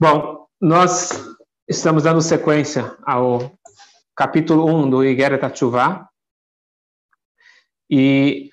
Bom, nós estamos dando sequência ao capítulo 1 do Igeret Atchuvah e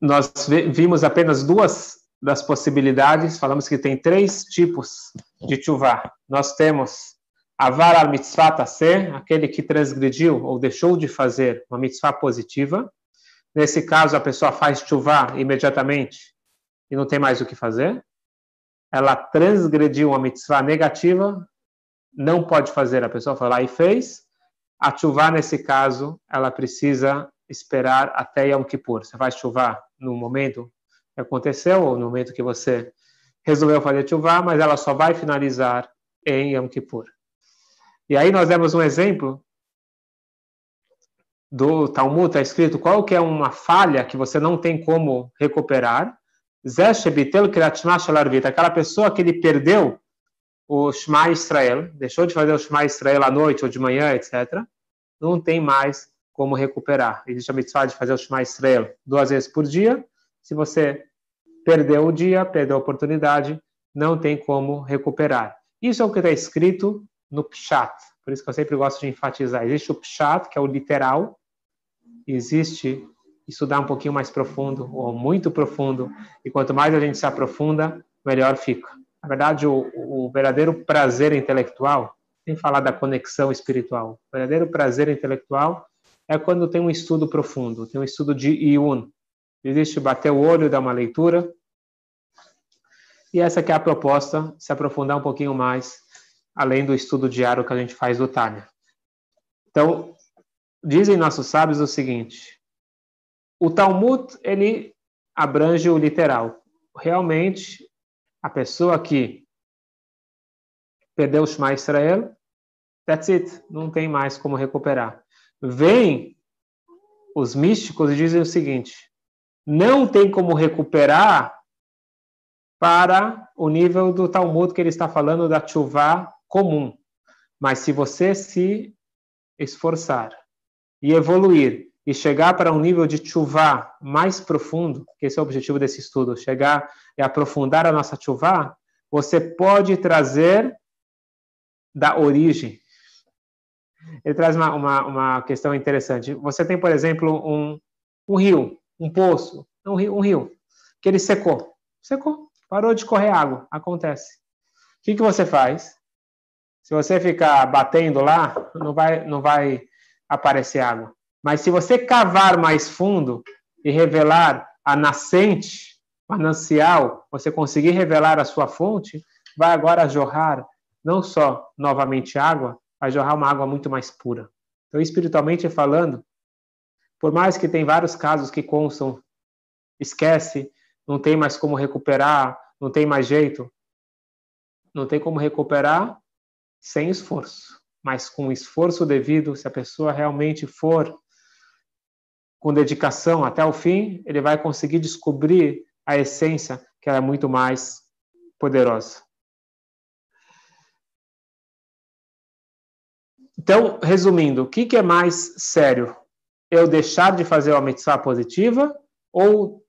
nós vimos apenas duas das possibilidades, falamos que tem três tipos de Tchuvah. Nós temos Avar al mitzvah taser, aquele que transgrediu ou deixou de fazer uma mitzvah positiva. Nesse caso, a pessoa faz Tchuvah imediatamente e não tem mais o que fazer ela transgrediu uma mitzvah negativa, não pode fazer, a pessoa foi lá e fez. A chuva, nesse caso, ela precisa esperar até Yom Kippur. Você vai chuvar no momento que aconteceu, ou no momento que você resolveu fazer chuva, mas ela só vai finalizar em Yom Kippur. E aí nós demos um exemplo do Talmud, está escrito qual que é uma falha que você não tem como recuperar, aquela pessoa que ele perdeu o Shema Israel, deixou de fazer o Shema Israel à noite ou de manhã, etc., não tem mais como recuperar. Existe a mitzvah de fazer o Shema Israel duas vezes por dia. Se você perdeu o dia, perdeu a oportunidade, não tem como recuperar. Isso é o que está escrito no Pshat. Por isso que eu sempre gosto de enfatizar. Existe o Pshat, que é o literal, existe estudar um pouquinho mais profundo, ou muito profundo, e quanto mais a gente se aprofunda, melhor fica. Na verdade, o, o verdadeiro prazer intelectual, sem falar da conexão espiritual, o verdadeiro prazer intelectual é quando tem um estudo profundo, tem um estudo de Iun. Existe bater o olho, dar uma leitura, e essa que é a proposta, se aprofundar um pouquinho mais, além do estudo diário que a gente faz do Tânia. Então, dizem nossos sábios o seguinte, o Talmud, ele abrange o literal. Realmente, a pessoa que perdeu o Shema Israel, that's it, não tem mais como recuperar. Vem os místicos e dizem o seguinte: não tem como recuperar para o nível do Talmud que ele está falando da chuva comum. Mas se você se esforçar e evoluir e chegar para um nível de chuva mais profundo, que esse é o objetivo desse estudo, chegar e aprofundar a nossa chuva, você pode trazer da origem. Ele traz uma, uma, uma, questão interessante. Você tem, por exemplo, um, um rio, um poço, um rio, um rio, que ele secou. Secou, parou de correr água. Acontece. O que, que você faz? Se você ficar batendo lá, não vai, não vai aparecer água. Mas se você cavar mais fundo e revelar a nascente, manancial, você conseguir revelar a sua fonte, vai agora jorrar não só novamente água, vai jorrar uma água muito mais pura. Então, espiritualmente falando, por mais que tem vários casos que constam, esquece, não tem mais como recuperar, não tem mais jeito, não tem como recuperar sem esforço. Mas com o esforço devido, se a pessoa realmente for com dedicação até o fim, ele vai conseguir descobrir a essência que é muito mais poderosa. Então, resumindo, o que, que é mais sério? Eu deixar de fazer uma mitzvah positiva ou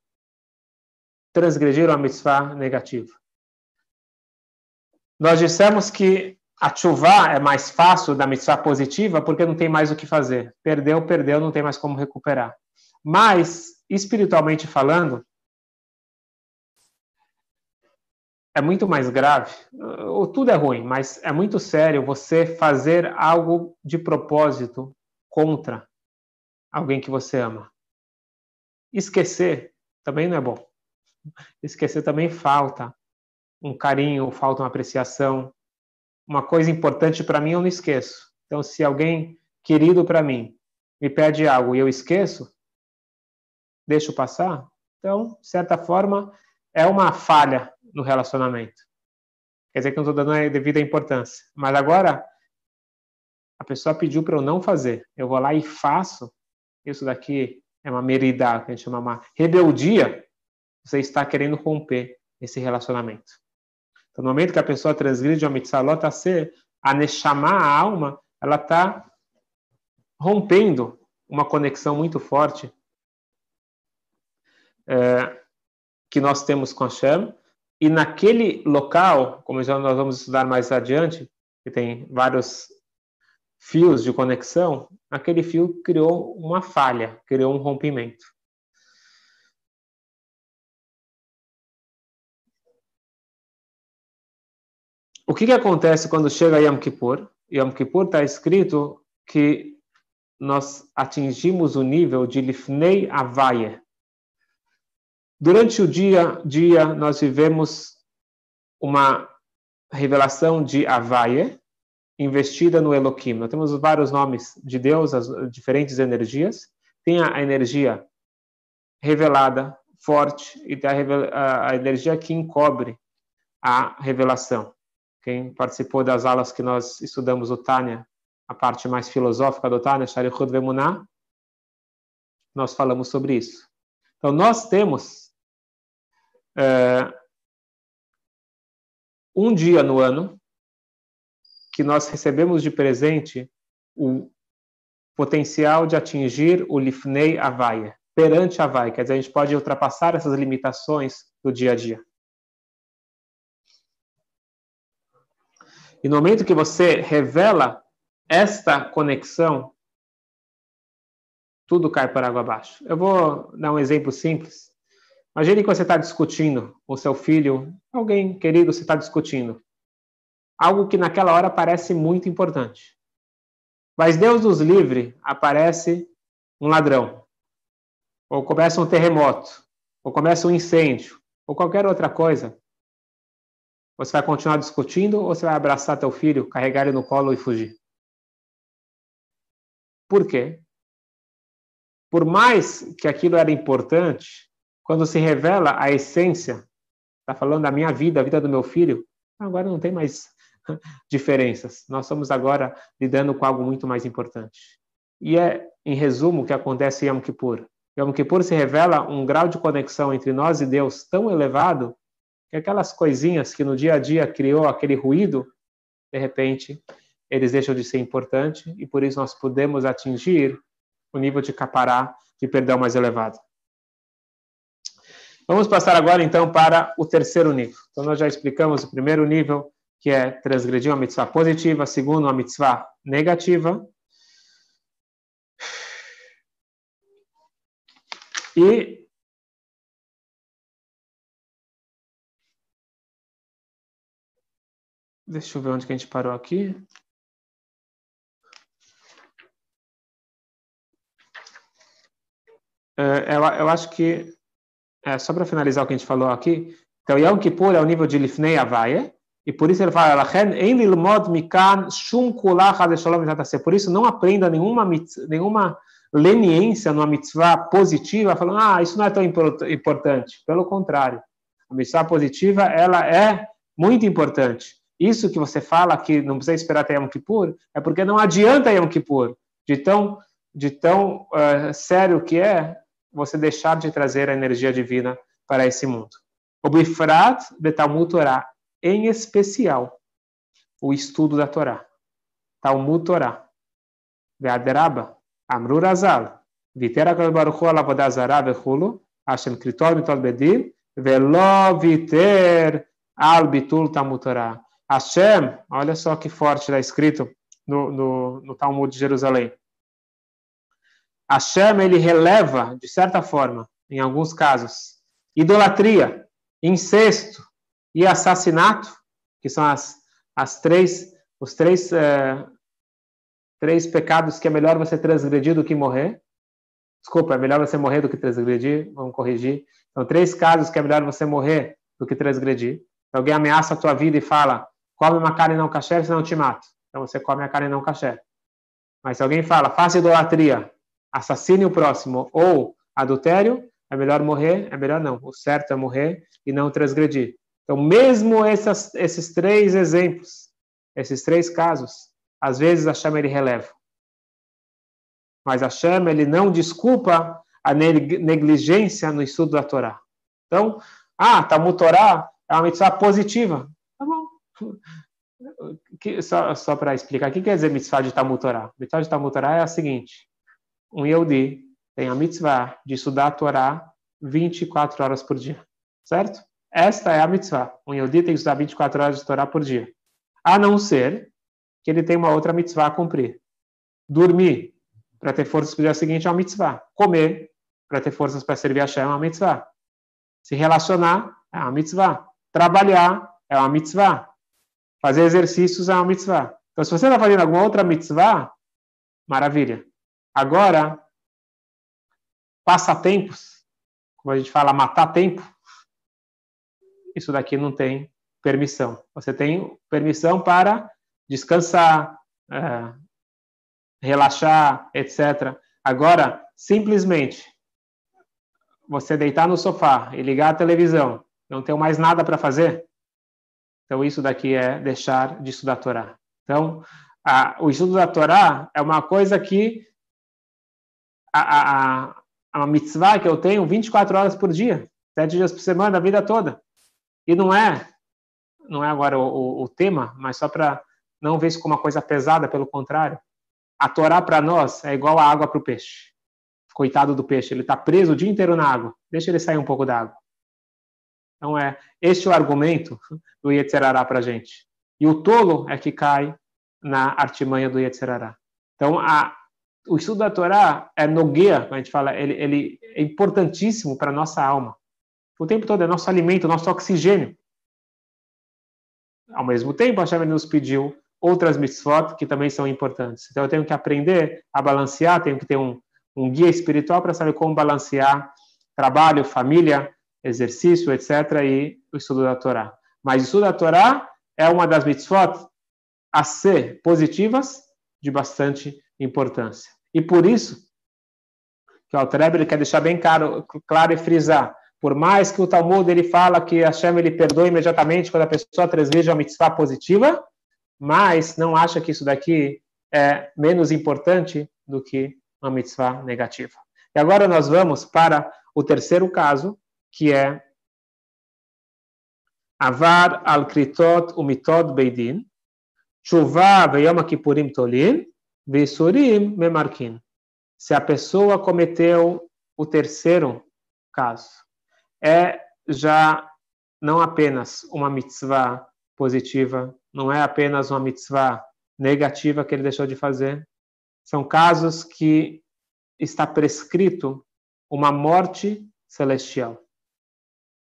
transgredir uma mitzvah negativa? Nós dissemos que a é mais fácil da mitzvah positiva porque não tem mais o que fazer. Perdeu, perdeu, não tem mais como recuperar. Mas, espiritualmente falando, é muito mais grave. Tudo é ruim, mas é muito sério você fazer algo de propósito contra alguém que você ama. Esquecer também não é bom. Esquecer também falta um carinho, falta uma apreciação uma coisa importante para mim eu não esqueço. Então, se alguém querido para mim me pede algo e eu esqueço, deixo passar. Então, de certa forma, é uma falha no relacionamento. Quer dizer que eu não estou dando a devida importância. Mas agora, a pessoa pediu para eu não fazer. Eu vou lá e faço. Isso daqui é uma meridá, que a gente chama uma rebeldia. Você está querendo romper esse relacionamento. Então, no momento que a pessoa transgride uma mitzvah a ser, a neshama, a alma, ela está rompendo uma conexão muito forte é, que nós temos com Hashem. e naquele local, como já nós vamos estudar mais adiante, que tem vários fios de conexão, aquele fio criou uma falha, criou um rompimento. O que, que acontece quando chega Yom Kippur? Yom Kippur está escrito que nós atingimos o nível de Lifnei Avaye. Durante o dia, dia nós vivemos uma revelação de Avaye investida no Elohim. Nós temos vários nomes de Deus, as diferentes energias. Tem a energia revelada, forte, e tem a, a energia que encobre a revelação. Quem participou das aulas que nós estudamos o Tânia, a parte mais filosófica do Tânia, Sharichud Vemuná, nós falamos sobre isso. Então, nós temos é, um dia no ano que nós recebemos de presente o potencial de atingir o Lifnei Avaya, perante Avaya, quer dizer, a gente pode ultrapassar essas limitações do dia a dia. E no momento que você revela esta conexão, tudo cai para água abaixo. Eu vou dar um exemplo simples. Imagine que você está discutindo com seu filho, alguém querido, você está discutindo. Algo que naquela hora parece muito importante. Mas Deus nos livre, aparece um ladrão. Ou começa um terremoto. Ou começa um incêndio. Ou qualquer outra coisa. Você vai continuar discutindo ou você vai abraçar teu filho, carregar ele no colo e fugir? Por quê? Por mais que aquilo era importante, quando se revela a essência, está falando da minha vida, a vida do meu filho, agora não tem mais diferenças. Nós estamos agora lidando com algo muito mais importante. E é, em resumo, o que acontece em Yom Kippur. Yom Kippur se revela um grau de conexão entre nós e Deus tão elevado que aquelas coisinhas que no dia a dia criou aquele ruído, de repente, eles deixam de ser importantes e por isso nós podemos atingir o nível de capará, de perdão mais elevado. Vamos passar agora então para o terceiro nível. Então nós já explicamos o primeiro nível, que é transgredir uma mitzvah positiva, segundo uma mitzvah negativa. E Deixa eu ver onde que a gente parou aqui. É, eu, eu acho que, é, só para finalizar o que a gente falou aqui, então Yom Kippur é o nível de Lifnei Avaye, e por isso ele fala, por isso não aprenda nenhuma, nenhuma leniência numa mitzvah positiva, falando, ah, isso não é tão importante. Pelo contrário, a mitzvah positiva, ela é muito importante. Isso que você fala que não precisa esperar até Yom Kippur, é porque não adianta Yom Kippur. De tão, de tão uh, sério que é você deixar de trazer a energia divina para esse mundo. O Bifrat Betalmud Torah, em especial, o estudo da Torá. Talmud Torá. Ve'adraba, Amrur Azal, Vitera Baruch Zará Vechulu, Hashem Kritor Mitol Bedin, Velo Viter Al Bitul Talmud Torah. Hashem, olha só que forte está escrito no, no, no Talmud de Jerusalém. Hashem, ele releva, de certa forma, em alguns casos, idolatria, incesto e assassinato, que são as, as três, os três, é, três pecados que é melhor você transgredir do que morrer. Desculpa, é melhor você morrer do que transgredir, vamos corrigir. São três casos que é melhor você morrer do que transgredir. Alguém ameaça a tua vida e fala, come uma carne não kasher, senão eu te mato. Então você come a carne não kasher. Mas se alguém fala, faça idolatria, assassine o próximo ou adultério, é melhor morrer, é melhor não. O certo é morrer e não transgredir. Então, mesmo essas, esses três exemplos, esses três casos, às vezes a chama ele releva. Mas a chama ele não desculpa a negligência no estudo da Torá. Então, ah, Talmud Torá é uma mitzvah positiva. Que, só só para explicar, o que quer dizer mitzvah de Talmud Torá? Mitzvah de Talmud Torá é a seguinte: um Yehudi tem a mitzvah de estudar a Torá 24 horas por dia, certo? esta é a mitzvah. Um Yehudi tem que estudar 24 horas de Torá por dia. A não ser que ele tenha uma outra mitzvah a cumprir. Dormir para ter forças para o dia seguinte é uma mitzvah. Comer para ter forças para servir a Shem é uma mitzvah. Se relacionar é uma mitzvah. Trabalhar é uma mitzvah. Fazer exercícios uma mitzvah. Então, se você está fazendo alguma outra mitzvah, maravilha. Agora, passatempos, como a gente fala, matar tempo, isso daqui não tem permissão. Você tem permissão para descansar, é, relaxar, etc. Agora, simplesmente, você deitar no sofá e ligar a televisão, não tem mais nada para fazer, então isso daqui é deixar de estudar a Torá. Então, a, o estudo da Torá é uma coisa que a, a, a, mitzvah que eu tenho 24 horas por dia, sete dias por semana, a vida toda. E não é, não é agora o, o, o tema, mas só para não ver isso como uma coisa pesada, pelo contrário. A Torá para nós é igual a água para o peixe. Coitado do peixe, ele está preso o dia inteiro na água. Deixa ele sair um pouco da água. Então é este é o argumento do Yetzerará para a gente. E o tolo é que cai na artimanha do Yetzerará. Então a, o estudo da Torá é no guia, a gente fala, ele, ele é importantíssimo para a nossa alma. O tempo todo é nosso alimento, nosso oxigênio. Ao mesmo tempo, a Hashem nos pediu outras mitzvot que também são importantes. Então, eu tenho que aprender a balancear, tenho que ter um, um guia espiritual para saber como balancear trabalho, família, exercício, etc., e o estudo da Torá. Mas o estudo da Torá é uma das mitzvot a ser positivas de bastante importância. E por isso, que o Alter quer deixar bem claro, claro e frisar, por mais que o Talmud ele fala que Hashem ele perdoa imediatamente quando a pessoa transgride uma mitzvah positiva, mas não acha que isso daqui é menos importante do que uma mitzvah negativa. E agora nós vamos para o terceiro caso, que é Avar al kritot umitod beidin, chuva veyom kippurim tolin, vesurim memarkin. Se a pessoa cometeu o terceiro caso, é já não apenas uma mitzvah positiva, não é apenas uma mitzvah negativa que ele deixou de fazer. São casos que está prescrito uma morte celestial.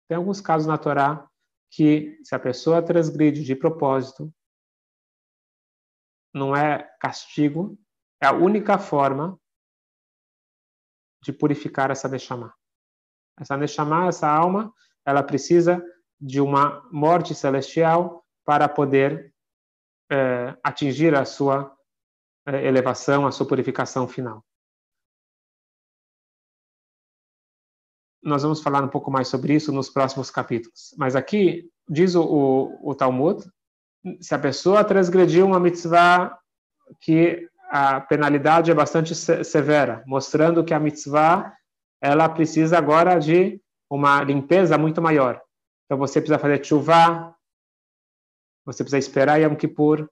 Tem alguns casos na Torá que, se a pessoa transgride de propósito, não é castigo, é a única forma de purificar essa Neshama. Essa Neshama, essa alma, ela precisa de uma morte celestial para poder é, atingir a sua é, elevação, a sua purificação final. Nós vamos falar um pouco mais sobre isso nos próximos capítulos. Mas aqui diz o, o, o Talmud, se a pessoa transgrediu uma mitzvah que a penalidade é bastante severa, mostrando que a mitzvah ela precisa agora de uma limpeza muito maior. Então você precisa fazer chuva, você precisa esperar Yom Kippur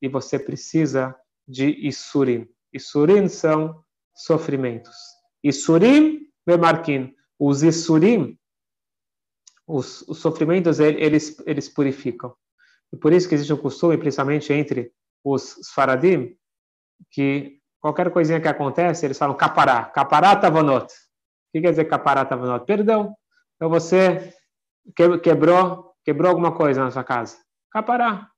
e você precisa de Isurim. Isurim são sofrimentos. Isurim Bemarkin. Os Isurim, os, os sofrimentos, eles, eles purificam. E por isso que existe um costume, principalmente entre os Faradim, que qualquer coisinha que acontece, eles falam capará, capará tavonot. O que quer dizer caparata vanot? Perdão. Então você quebrou, quebrou alguma coisa na sua casa. Capará.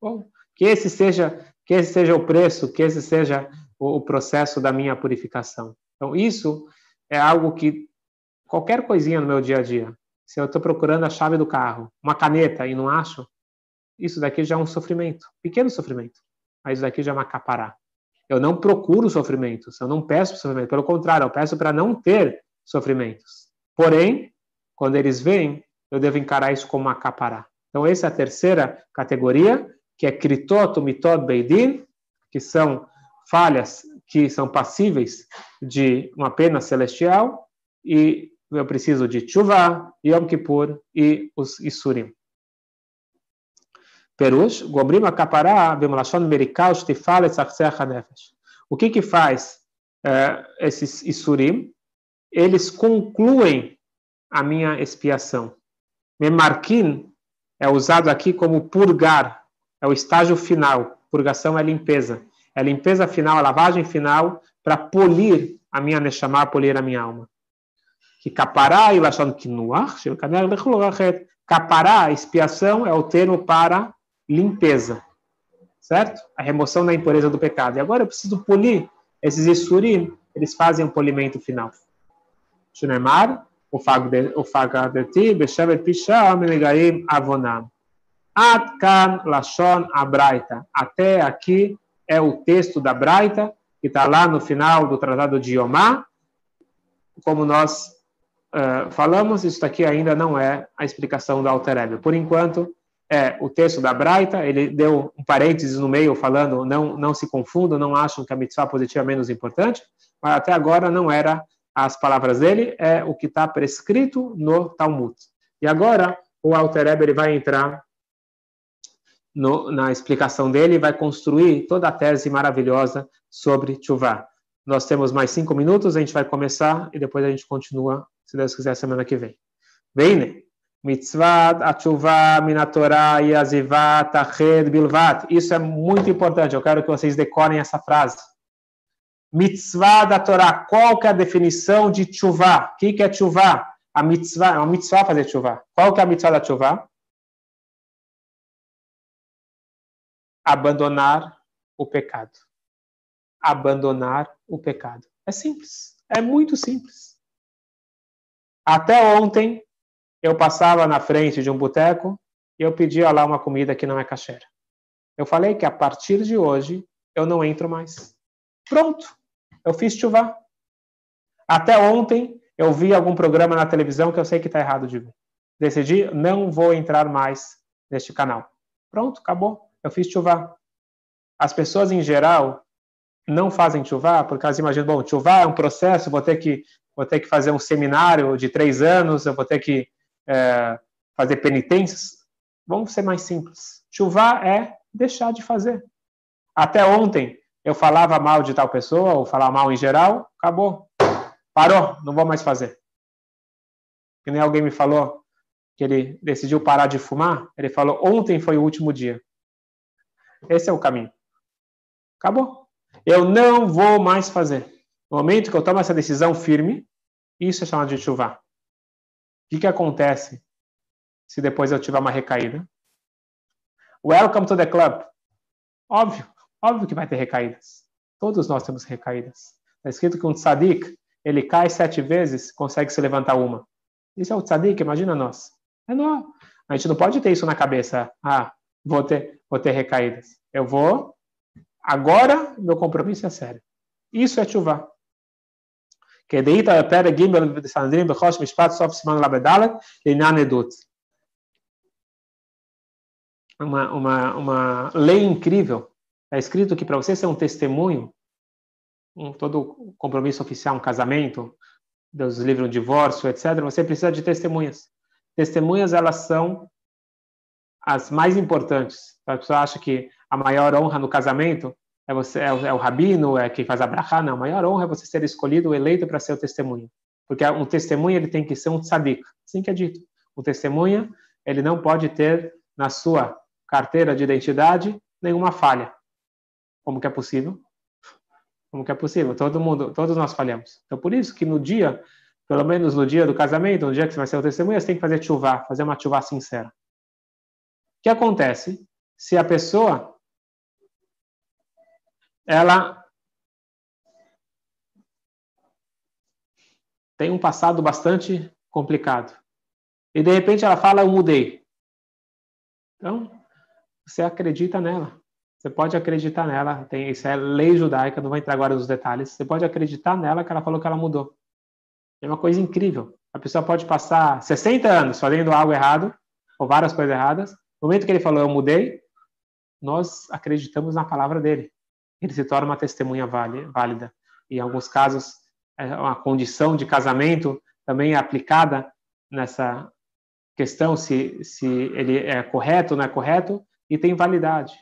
Bom, que esse seja, que esse seja o preço, que esse seja o, o processo da minha purificação. Então isso é algo que qualquer coisinha no meu dia a dia, se eu estou procurando a chave do carro, uma caneta e não acho, isso daqui já é um sofrimento, pequeno sofrimento, mas isso daqui já é uma capará. Eu não procuro sofrimentos, eu não peço sofrimento, pelo contrário, eu peço para não ter sofrimentos. Porém, quando eles vêm, eu devo encarar isso como uma capará. Então, essa é a terceira categoria, que é kritot, mitod, beidin, que são falhas que são passíveis de uma pena celestial, e eu preciso de chuva, Yom Kippur e os Isurim. Perush, Gomrim Akapará, Bemlashon Merikal, Shtifal, Etzachseach Nefesh. O que que faz uh, esses Isurim? eles concluem a minha expiação. Memarkin é usado aqui como purgar, é o estágio final. Purgação é limpeza. É a limpeza final, a lavagem final para polir a minha neshama, polir a minha alma. Que capará e lachon kinuach, capará, expiação, é o termo para limpeza. Certo? A remoção da impureza do pecado. E agora eu preciso polir esses isurim, eles fazem um polimento final. Shunemar, o fagadeti, beshevet pisham, megaim avonam. Atkan lashon abraita. Até aqui é o texto da Braita, que está lá no final do Tratado de Yomá. Como nós uh, falamos, isso aqui ainda não é a explicação da Alter Por enquanto, é o texto da Braita, ele deu um parênteses no meio falando, não, não se confundam, não acham que a mitzvah positiva é menos importante, mas até agora não era as palavras dele, é o que está prescrito no Talmud. E agora, o Alter ele vai entrar no, na explicação dele vai construir toda a tese maravilhosa sobre Tchuvá. Nós temos mais cinco minutos, a gente vai começar e depois a gente continua, se Deus quiser, semana que vem. Vem, Mitzvat, Atchuvá, Minatorá, Yazivat, Ached, Bilvat. Isso é muito importante, eu quero que vocês decorem essa frase. Mitzvah da Torá, qual que é a definição de Tchuvá? O que, é Tchuvá? A mitzvah, é uma mitzvah fazer Tchuvá. Qual que é a mitzvah da Tchuvá? abandonar o pecado. Abandonar o pecado. É simples. É muito simples. Até ontem, eu passava na frente de um boteco e eu pedia lá uma comida que não é cacheira. Eu falei que a partir de hoje eu não entro mais. Pronto. Eu fiz chuva. Até ontem eu vi algum programa na televisão que eu sei que está errado de ver. Decidi, não vou entrar mais neste canal. Pronto, acabou eu fiz chuva. As pessoas em geral não fazem chuva porque elas imaginam, bom, chuva é um processo, vou ter que vou ter que fazer um seminário de três anos, eu vou ter que é, fazer penitências. Vamos ser mais simples. Chuva é deixar de fazer. Até ontem eu falava mal de tal pessoa, ou falava mal em geral, acabou. Parou, não vou mais fazer. Que nem alguém me falou que ele decidiu parar de fumar, ele falou: ontem foi o último dia. Esse é o caminho. Acabou. Eu não vou mais fazer. No momento que eu tomo essa decisão firme, isso é chamado de chuva. O que, que acontece se depois eu tiver uma recaída? Welcome to the club. Óbvio, óbvio que vai ter recaídas. Todos nós temos recaídas. Está escrito que um tzadik, ele cai sete vezes, consegue se levantar uma. Isso é o tzadik, imagina nós. É não. A gente não pode ter isso na cabeça. Ah, vou ter, vou ter recaídas. Eu vou, agora, meu compromisso é sério. Isso é chuva. Uma, uma, uma lei incrível. Está escrito que para você ser um testemunho, um, todo compromisso oficial, um casamento, Deus livre um divórcio, etc., você precisa de testemunhas. Testemunhas, elas são as mais importantes. A pessoa acha que a maior honra no casamento é você é o, é o rabino, é quem faz a brachá. Não, a maior honra é você ser escolhido, eleito para ser o testemunho. Porque um testemunho ele tem que ser um tzadik, assim que é dito. O testemunha ele não pode ter na sua carteira de identidade nenhuma falha. Como que é possível? Como que é possível? Todo mundo, todos nós falhamos. Então por isso que no dia, pelo menos no dia do casamento, no dia que você vai ser o testemunha, você tem que fazer chuva, fazer uma chuva sincera. O que acontece se a pessoa ela tem um passado bastante complicado e de repente ela fala eu mudei. Então, você acredita nela. Você pode acreditar nela, tem, isso é lei judaica, não vou entrar agora nos detalhes. Você pode acreditar nela que ela falou que ela mudou. É uma coisa incrível. A pessoa pode passar 60 anos fazendo algo errado, ou várias coisas erradas, no momento que ele falou, eu mudei, nós acreditamos na palavra dele. Ele se torna uma testemunha válida. Em alguns casos, é uma condição de casamento também é aplicada nessa questão, se, se ele é correto ou não é correto, e tem validade.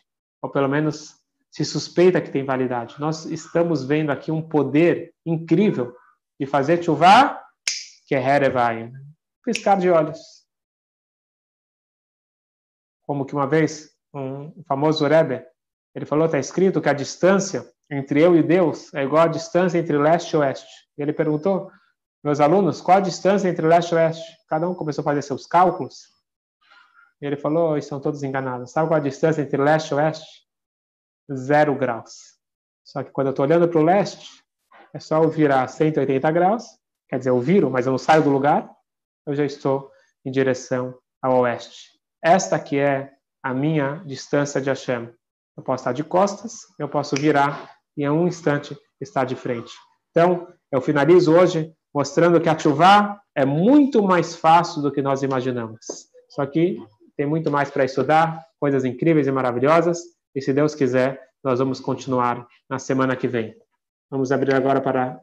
Ou pelo menos se suspeita que tem validade. Nós estamos vendo aqui um poder incrível de fazer chuva que é herevai. Piscar de olhos. como que uma vez um famoso Rebbe, ele falou, está escrito que a distância entre eu e Deus é igual à distância entre leste e oeste. E ele perguntou, meus alunos, qual a distância entre leste e oeste? Cada um começou a fazer seus cálculos. E ele falou, oh, estão todos enganados. Sabe qual a distância entre leste e oeste? Zero graus. Só que quando eu estou olhando para o leste, é só eu virar 180 graus, quer dizer, eu viro, mas eu não saio do lugar, eu já estou em direção ao oeste. Esta aqui é a minha distância de Hashem. Eu posso estar de costas, eu posso virar e em um instante estar de frente. Então, eu finalizo hoje mostrando que a chuva é muito mais fácil do que nós imaginamos. Só que tem muito mais para estudar, coisas incríveis e maravilhosas, e se Deus quiser, nós vamos continuar na semana que vem. Vamos abrir agora para